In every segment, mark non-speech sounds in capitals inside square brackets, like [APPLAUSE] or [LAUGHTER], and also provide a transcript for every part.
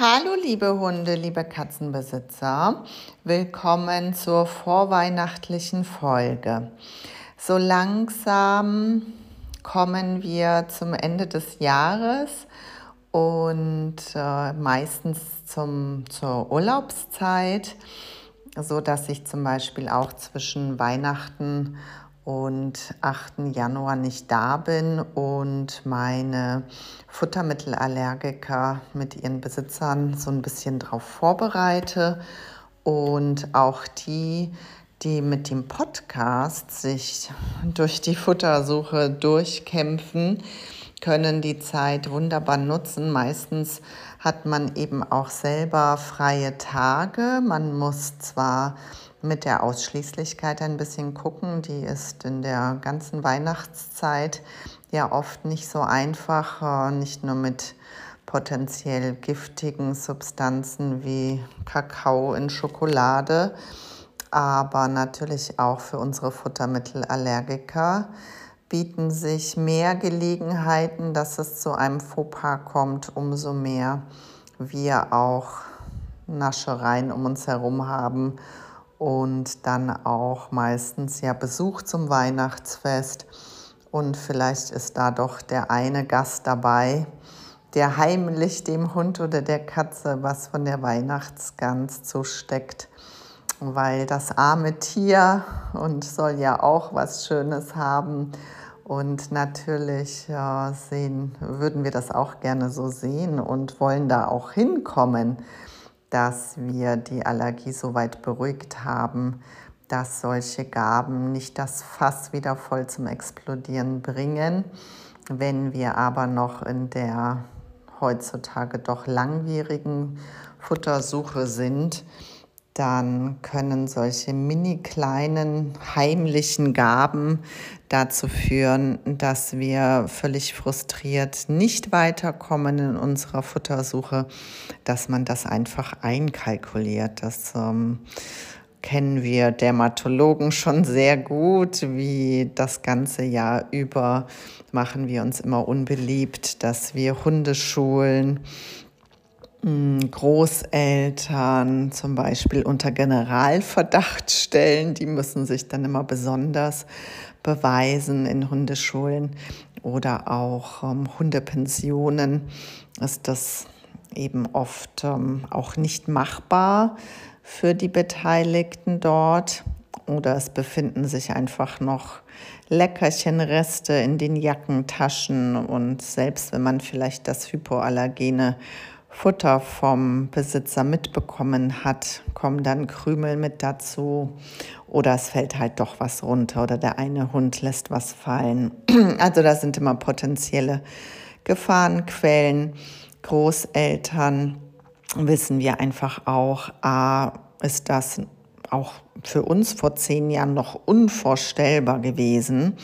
Hallo liebe Hunde, liebe Katzenbesitzer, willkommen zur vorweihnachtlichen Folge. So langsam kommen wir zum Ende des Jahres und äh, meistens zum, zur Urlaubszeit, so dass ich zum Beispiel auch zwischen Weihnachten und 8. Januar nicht da bin und meine Futtermittelallergiker mit ihren Besitzern so ein bisschen darauf vorbereite und auch die, die mit dem Podcast sich durch die Futtersuche durchkämpfen, können die Zeit wunderbar nutzen. Meistens hat man eben auch selber freie Tage. Man muss zwar mit der Ausschließlichkeit ein bisschen gucken. Die ist in der ganzen Weihnachtszeit ja oft nicht so einfach, äh, nicht nur mit potenziell giftigen Substanzen wie Kakao in Schokolade, aber natürlich auch für unsere Futtermittelallergiker bieten sich mehr Gelegenheiten, dass es zu einem Fauxpas kommt, umso mehr wir auch Naschereien um uns herum haben und dann auch meistens ja Besuch zum Weihnachtsfest. Und vielleicht ist da doch der eine Gast dabei, der heimlich dem Hund oder der Katze was von der Weihnachtsgans zusteckt, weil das arme Tier und soll ja auch was Schönes haben. Und natürlich ja, sehen, würden wir das auch gerne so sehen und wollen da auch hinkommen dass wir die Allergie so weit beruhigt haben, dass solche Gaben nicht das Fass wieder voll zum Explodieren bringen. Wenn wir aber noch in der heutzutage doch langwierigen Futtersuche sind, dann können solche mini kleinen heimlichen Gaben dazu führen, dass wir völlig frustriert nicht weiterkommen in unserer Futtersuche, dass man das einfach einkalkuliert. Das ähm, kennen wir Dermatologen schon sehr gut, wie das ganze Jahr über machen wir uns immer unbeliebt, dass wir Hundeschulen hm, Großeltern zum Beispiel unter Generalverdacht stellen. Die müssen sich dann immer besonders beweisen in Hundeschulen oder auch ähm, Hundepensionen ist das eben oft ähm, auch nicht machbar für die Beteiligten dort. Oder es befinden sich einfach noch Leckerchenreste in den Jackentaschen und selbst wenn man vielleicht das hypoallergene Futter vom Besitzer mitbekommen hat, kommen dann Krümel mit dazu oder es fällt halt doch was runter oder der eine Hund lässt was fallen. [CLEARS THROAT] Also da sind immer potenzielle Gefahrenquellen. Großeltern wissen wir einfach auch, a, ist das auch für uns vor zehn Jahren noch unvorstellbar gewesen,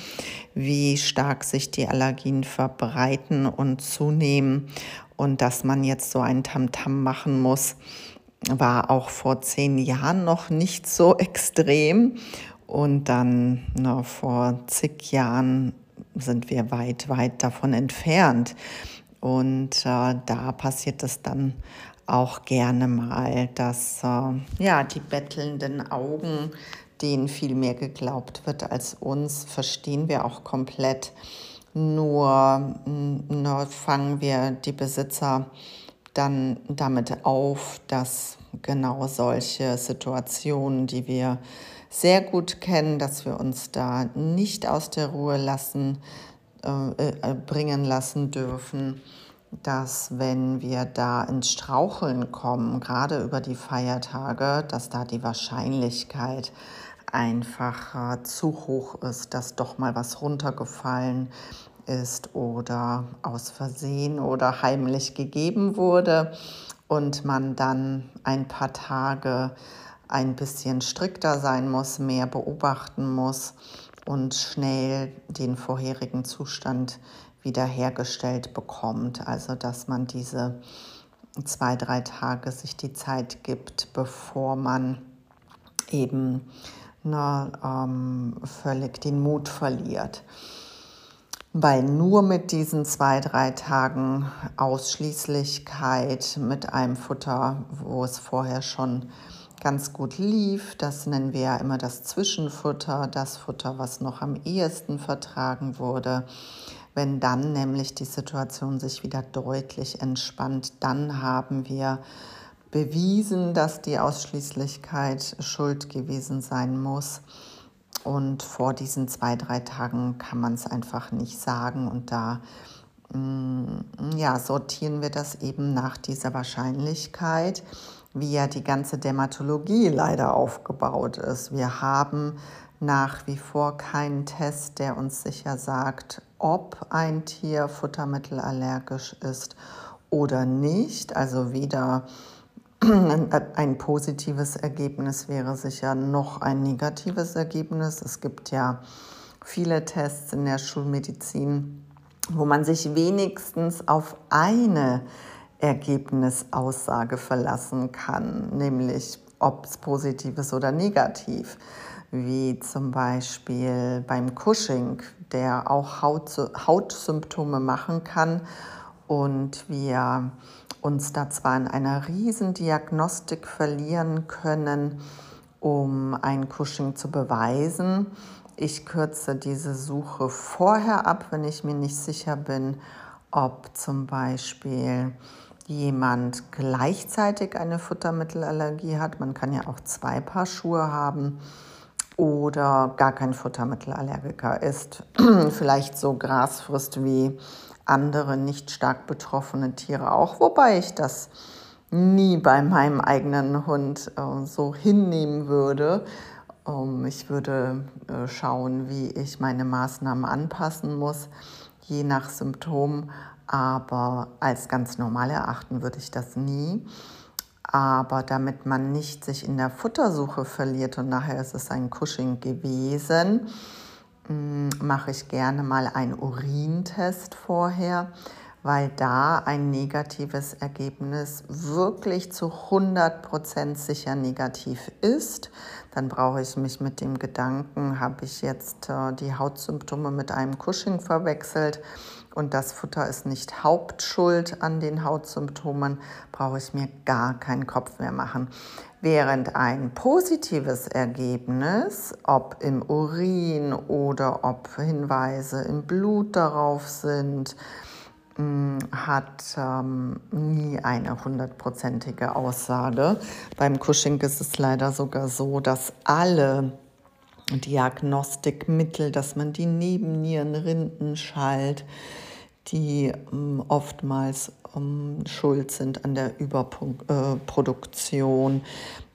wie stark sich die Allergien verbreiten und zunehmen und dass man jetzt so ein Tamtam machen muss, war auch vor zehn Jahren noch nicht so [LAUGHS] extrem. Und dann na, vor zig Jahren sind wir weit, weit davon entfernt. Und äh, da passiert es dann auch gerne mal, dass äh, ja, die bettelnden Augen, denen viel mehr geglaubt wird als uns, verstehen wir auch komplett. Nur, nur fangen wir die Besitzer dann damit auf, dass genau solche Situationen, die wir sehr gut kennen, dass wir uns da nicht aus der Ruhe lassen, äh, äh, bringen lassen dürfen, dass wenn wir da ins Straucheln kommen, gerade über die Feiertage, dass da die Wahrscheinlichkeit einfach äh, zu hoch ist, dass doch mal was runtergefallen ist oder aus Versehen oder heimlich gegeben wurde und man dann ein paar Tage ein bisschen strikter sein muss, mehr beobachten muss und schnell den vorherigen Zustand wiederhergestellt bekommt. Also dass man diese zwei, drei Tage sich die Zeit gibt, bevor man eben na, ähm, völlig den Mut verliert. weil nur mit diesen zwei, drei Tagen Ausschließlichkeit mit einem Futter, wo es vorher schon ganz gut lief, das nennen wir ja immer das Zwischenfutter, das Futter, was noch am ehesten vertragen wurde, wenn dann nämlich die Situation sich wieder deutlich entspannt, dann haben wir bewiesen, dass die Ausschließlichkeit schuld gewesen sein muss. Und vor diesen zwei, drei Tagen kann man es einfach nicht sagen. Und da mm, ja, sortieren wir das eben nach dieser Wahrscheinlichkeit, wie ja die ganze Dermatologie leider aufgebaut ist. Wir haben nach wie vor keinen Test, der uns sicher sagt, ob ein Tier futtermittelallergisch ist oder nicht. Also weder ein positives Ergebnis wäre sicher noch ein negatives Ergebnis. Es gibt ja viele Tests in der Schulmedizin, wo man sich wenigstens auf eine Ergebnisaussage verlassen kann, nämlich ob es positiv ist oder negativ, wie zum Beispiel beim Cushing, der auch Haut, Hautsymptome machen kann und wir uns da zwar in einer Riesendiagnostik verlieren können, um ein Cushing zu beweisen. Ich kürze diese Suche vorher ab, wenn ich mir nicht sicher bin, ob zum Beispiel jemand gleichzeitig eine Futtermittelallergie hat. Man kann ja auch zwei Paar Schuhe haben oder gar kein Futtermittelallergiker ist, [CLEARS THROAT] vielleicht so Gras frisst wie andere nicht stark betroffene Tiere auch, wobei ich das nie bei meinem eigenen Hund äh, so hinnehmen würde. Ähm, ich würde äh, schauen, wie ich meine Maßnahmen anpassen muss, je nach Symptom, aber als ganz normal erachten würde ich das nie. Aber damit man nicht sich in der Futtersuche verliert und nachher ist es ein Cushing gewesen, Mm, mache ich gerne mal einen Urintest vorher, weil da ein negatives Ergebnis wirklich zu 100% sicher negativ ist. Dann brauche ich mich mit dem Gedanken, habe ich jetzt äh, die Hautsymptome mit einem Cushing verwechselt und das Futter ist nicht Hauptschuld an den Hautsymptomen, brauche ich mir gar keinen Kopf mehr machen. Während ein positives Ergebnis, ob im Urin oder ob Hinweise im Blut darauf sind, mm, hat ähm, nie eine hundertprozentige Aussage. Beim Cushing ist es leider sogar so, dass alle Diagnostikmittel, dass man die Nebennierenrinden schallt, die ähm, oftmals ähm, schuld sind an der Überproduktion,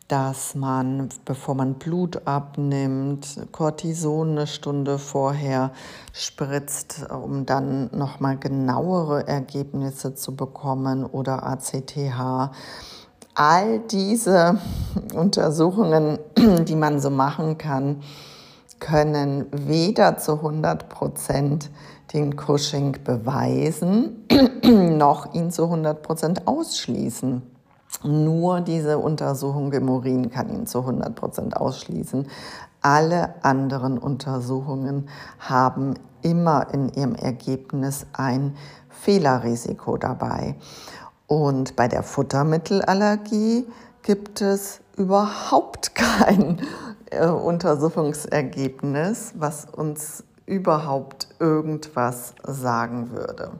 dass man, bevor man Blut abnimmt, Cortison eine Stunde vorher spritzt, um dann nochmal genauere Ergebnisse zu bekommen oder ACTH. All diese Untersuchungen, [CLEARS THROAT] die man so machen kann, können weder zu 100 Prozent den Cushing beweisen, [CLEARS THROAT] noch ihn zu 100 Prozent ausschließen. Nur diese Untersuchung im Urin kann ihn zu 100 Prozent ausschließen. Alle anderen Untersuchungen haben immer in ihrem Ergebnis ein Fehlerrisiko dabei. Und bei der Futtermittelallergie gibt es überhaupt [LAUGHS] kein äh, Untersuchungsergebnis, was uns überhaupt irgendwas sagen würde.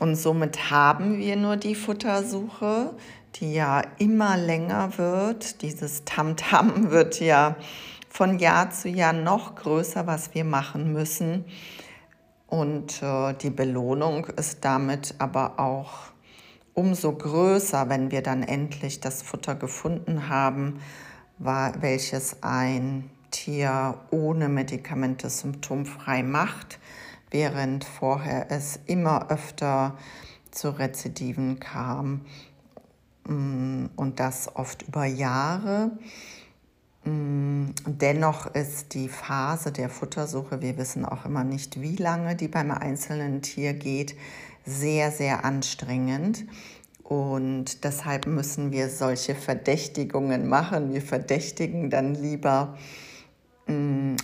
Und somit haben wir nur die Futtersuche, die ja immer länger wird. Dieses Tamtam -Tam [LAUGHS] wird ja von Jahr zu Jahr noch größer, was wir machen müssen. Und äh, die Belohnung ist damit aber auch umso größer, wenn wir dann endlich das Futter gefunden haben, war, welches ein Tier ohne Medikamente symptomfrei macht, während vorher es immer öfter zu Rezidiven kam mm, und das oft über Jahre. Mm, dennoch ist die Phase der Futtersuche, wir wissen auch immer nicht, wie lange die beim einzelnen Tier geht, sehr, sehr anstrengend. Und deshalb müssen wir solche Verdächtigungen machen. Wir verdächtigen dann lieber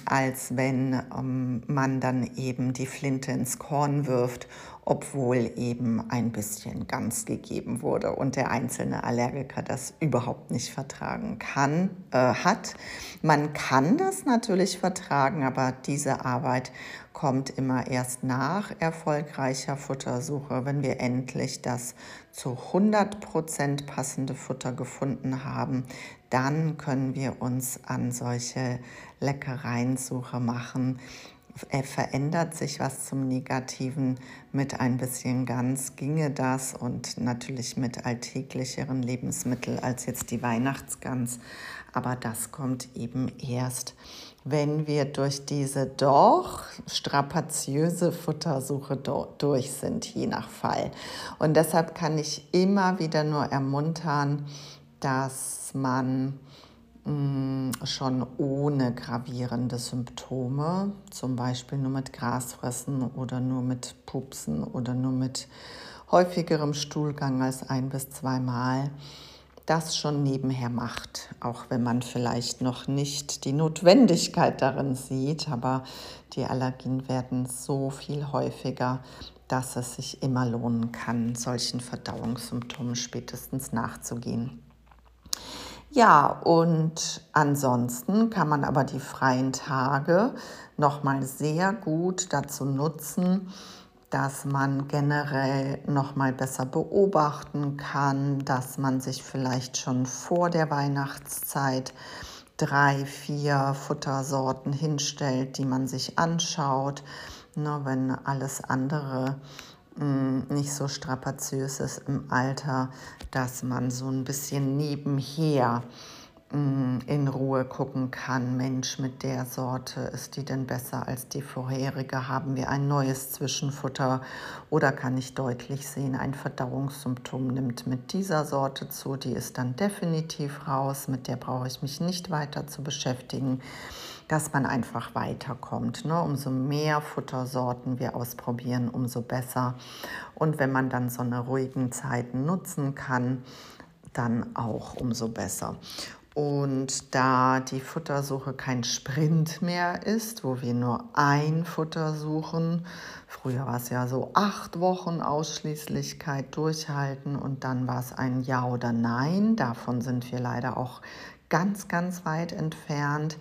als wenn ähm, man dann eben die Flinte ins Korn wirft, obwohl eben ein bisschen ganz gegeben wurde und der einzelne Allergiker das überhaupt nicht vertragen kann, äh, hat. Man kann das natürlich vertragen, aber diese Arbeit kommt immer erst nach erfolgreicher Futtersuche, wenn wir endlich das zu 100% passende Futter gefunden haben. Dann können wir uns an solche Leckereiensuche machen. Verändert sich was zum Negativen mit ein bisschen Gans, ginge das und natürlich mit alltäglicheren Lebensmitteln als jetzt die Weihnachtsgans. Aber das kommt eben erst wenn wir durch diese doch strapaziöse Futtersuche durch sind, je nach Fall. Und deshalb kann ich immer wieder nur ermuntern, dass man mm, schon ohne gravierende Symptome, zum Beispiel nur mit Grasfressen oder nur mit Pupsen oder nur mit häufigerem Stuhlgang als ein bis zweimal, das schon nebenher macht, auch wenn man vielleicht noch nicht die Notwendigkeit darin sieht, aber die Allergien werden so viel häufiger, dass es sich immer lohnen kann, solchen Verdauungssymptomen spätestens nachzugehen. Ja, und ansonsten kann man aber die freien Tage noch mal sehr gut dazu nutzen, dass man generell noch mal besser beobachten kann, dass man sich vielleicht schon vor der Weihnachtszeit drei, vier Futtersorten hinstellt, die man sich anschaut. Ne, wenn alles andere nicht so strapaziös ist im Alter, dass man so ein bisschen nebenher Mm, in Ruhe gucken kann, Mensch, mit der Sorte ist die denn besser als die vorherige? Haben wir ein neues Zwischenfutter? Oder kann ich deutlich sehen, ein Verdauungssymptom nimmt mit dieser Sorte zu, die ist dann definitiv raus, mit der brauche ich mich nicht weiter zu beschäftigen, dass man einfach weiterkommt. Ne? Umso mehr Futtersorten wir ausprobieren, umso besser. Und wenn man dann so eine ruhigen Zeiten nutzen kann, dann auch umso besser. Und da die Futtersuche kein Sprint mehr ist, wo wir nur ein Futter suchen, früher war es ja so acht Wochen Ausschließlichkeit durchhalten und dann war es ein Ja oder Nein. Davon sind wir leider auch ganz, ganz weit entfernt.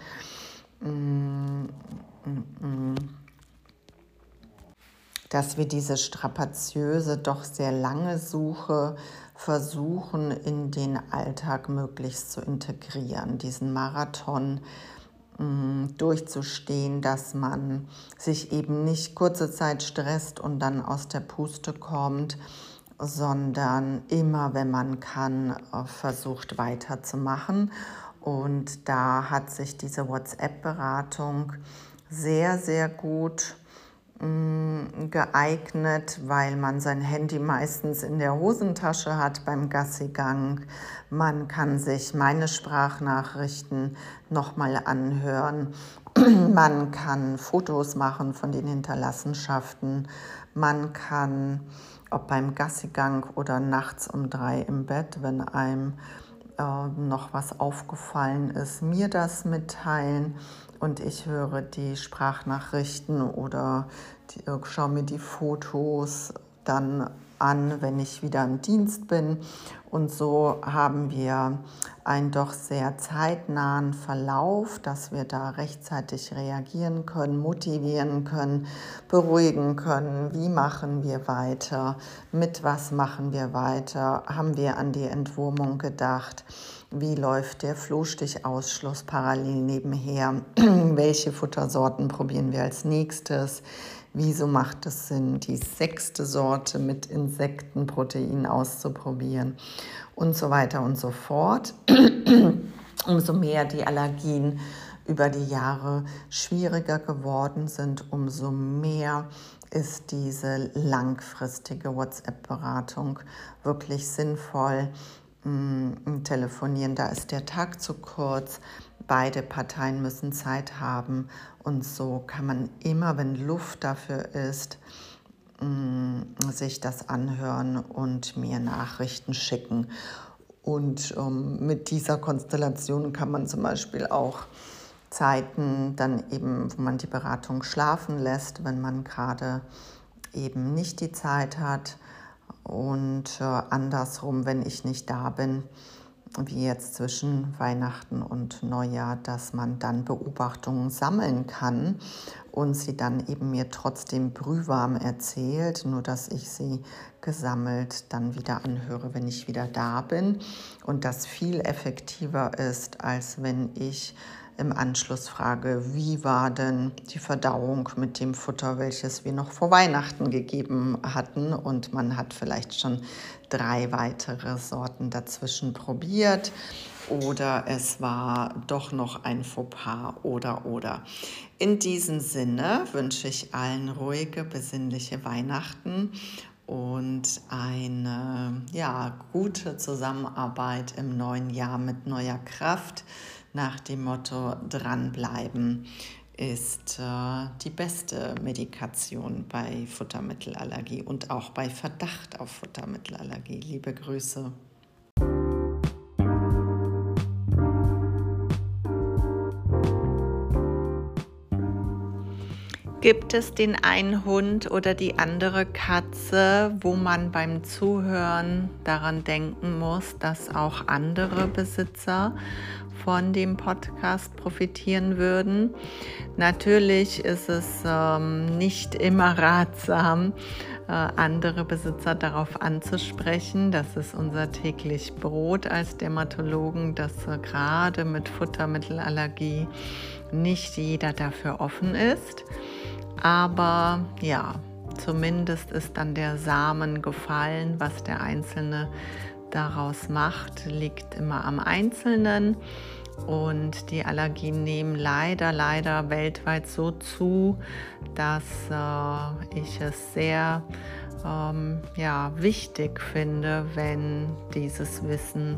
Dass wir diese strapaziöse, doch sehr lange Suche versuchen, in den Alltag möglichst zu integrieren, diesen Marathon mm, durchzustehen, dass man sich eben nicht kurze Zeit stresst und dann aus der Puste kommt, sondern immer, wenn man kann, äh, versucht weiterzumachen. Und da hat sich diese WhatsApp-Beratung sehr, sehr gut Mm, geeignet, weil man sein Handy meistens in der Hosentasche hat beim Gassigang. Man kann sich meine Sprachnachrichten nochmal anhören. [CLEARS THROAT] Man kann Fotos machen von den Hinterlassenschaften. Man kann, ob beim Gassigang oder nachts um drei im Bett, wenn einem äh, noch was aufgefallen ist, mir das mitteilen. Und ich höre die Sprachnachrichten oder die, äh, schaue mir die Fotos dann an, wenn ich wieder im Dienst bin. Und so haben wir einen doch sehr zeitnahen Verlauf, dass wir da rechtzeitig reagieren können, motivieren können, beruhigen können. Wie machen wir weiter? Mit was machen wir weiter? Haben wir an die Entwurmung gedacht? Wie läuft der Flohstichausschluss parallel nebenher? [CLEARS THROAT] Welche Futtersorten probieren wir als nächstes? Wieso macht es Sinn, die sechste Sorte mit Insektenprotein auszuprobieren? Und so weiter und so fort. [CLEARS THROAT] umso mehr die Allergien über die Jahre schwieriger geworden sind, umso mehr ist diese langfristige WhatsApp-Beratung wirklich sinnvoll. Mm, telefonieren, da ist der Tag zu kurz. Beide Parteien müssen Zeit haben und so kann man immer, wenn Luft dafür ist, mm, sich das anhören und mir Nachrichten schicken. Und ähm, mit dieser Konstellation kann man zum Beispiel auch Zeiten dann eben, wo man die Beratung schlafen lässt, wenn man gerade eben nicht die Zeit hat und äh, andersrum, wenn ich nicht da bin, wie jetzt zwischen Weihnachten und Neujahr, dass man dann Beobachtungen sammeln kann und sie dann eben mir trotzdem brühwarm erzählt, nur dass ich sie gesammelt dann wieder anhöre, wenn ich wieder da bin. Und das viel effektiver ist, als wenn ich im Anschluss frage, wie war denn die Verdauung mit dem Futter, welches wir noch vor Weihnachten gegeben hatten. Und man hat vielleicht schon drei weitere Sorten dazwischen probiert. Oder es war doch noch ein Fauxpas oder oder. In diesem Sinne wünsche ich allen ruhige, besinnliche Weihnachten und eine ja, gute Zusammenarbeit im neuen Jahr mit neuer Kraft nach dem Motto dranbleiben ist äh, die beste Medikation bei Futtermittelallergie und auch bei Verdacht auf Futtermittelallergie. Liebe Grüße. Gibt es den einen Hund oder die andere Katze, wo man beim Zuhören daran denken muss, dass auch andere Besitzer von dem Podcast profitieren würden. Natürlich ist es ähm, nicht immer ratsam, äh, andere Besitzer darauf anzusprechen. Das ist unser täglich Brot als Dermatologen, dass äh, gerade mit Futtermittelallergie nicht jeder dafür offen ist. Aber ja, zumindest ist dann der Samen gefallen, was der Einzelne daraus macht, liegt immer am Einzelnen. Und die Allergien nehmen leider, leider weltweit so zu, dass äh, ich es sehr ähm, ja, wichtig finde, wenn dieses Wissen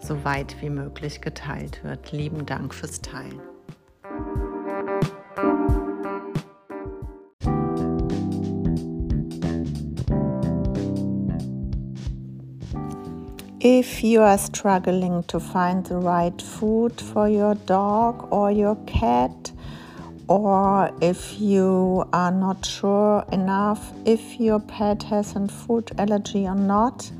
so weit wie möglich geteilt wird. Lieben Dank fürs Teilen. If you are struggling to find the right food for your dog or your cat, or if you are not sure enough if your pet has a food allergy or not,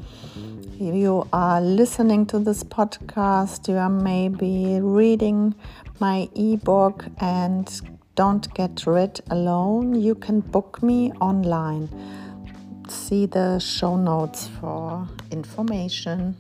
you are listening to this podcast, you are maybe reading my ebook and don't get rid alone, you can book me online see the show notes for information.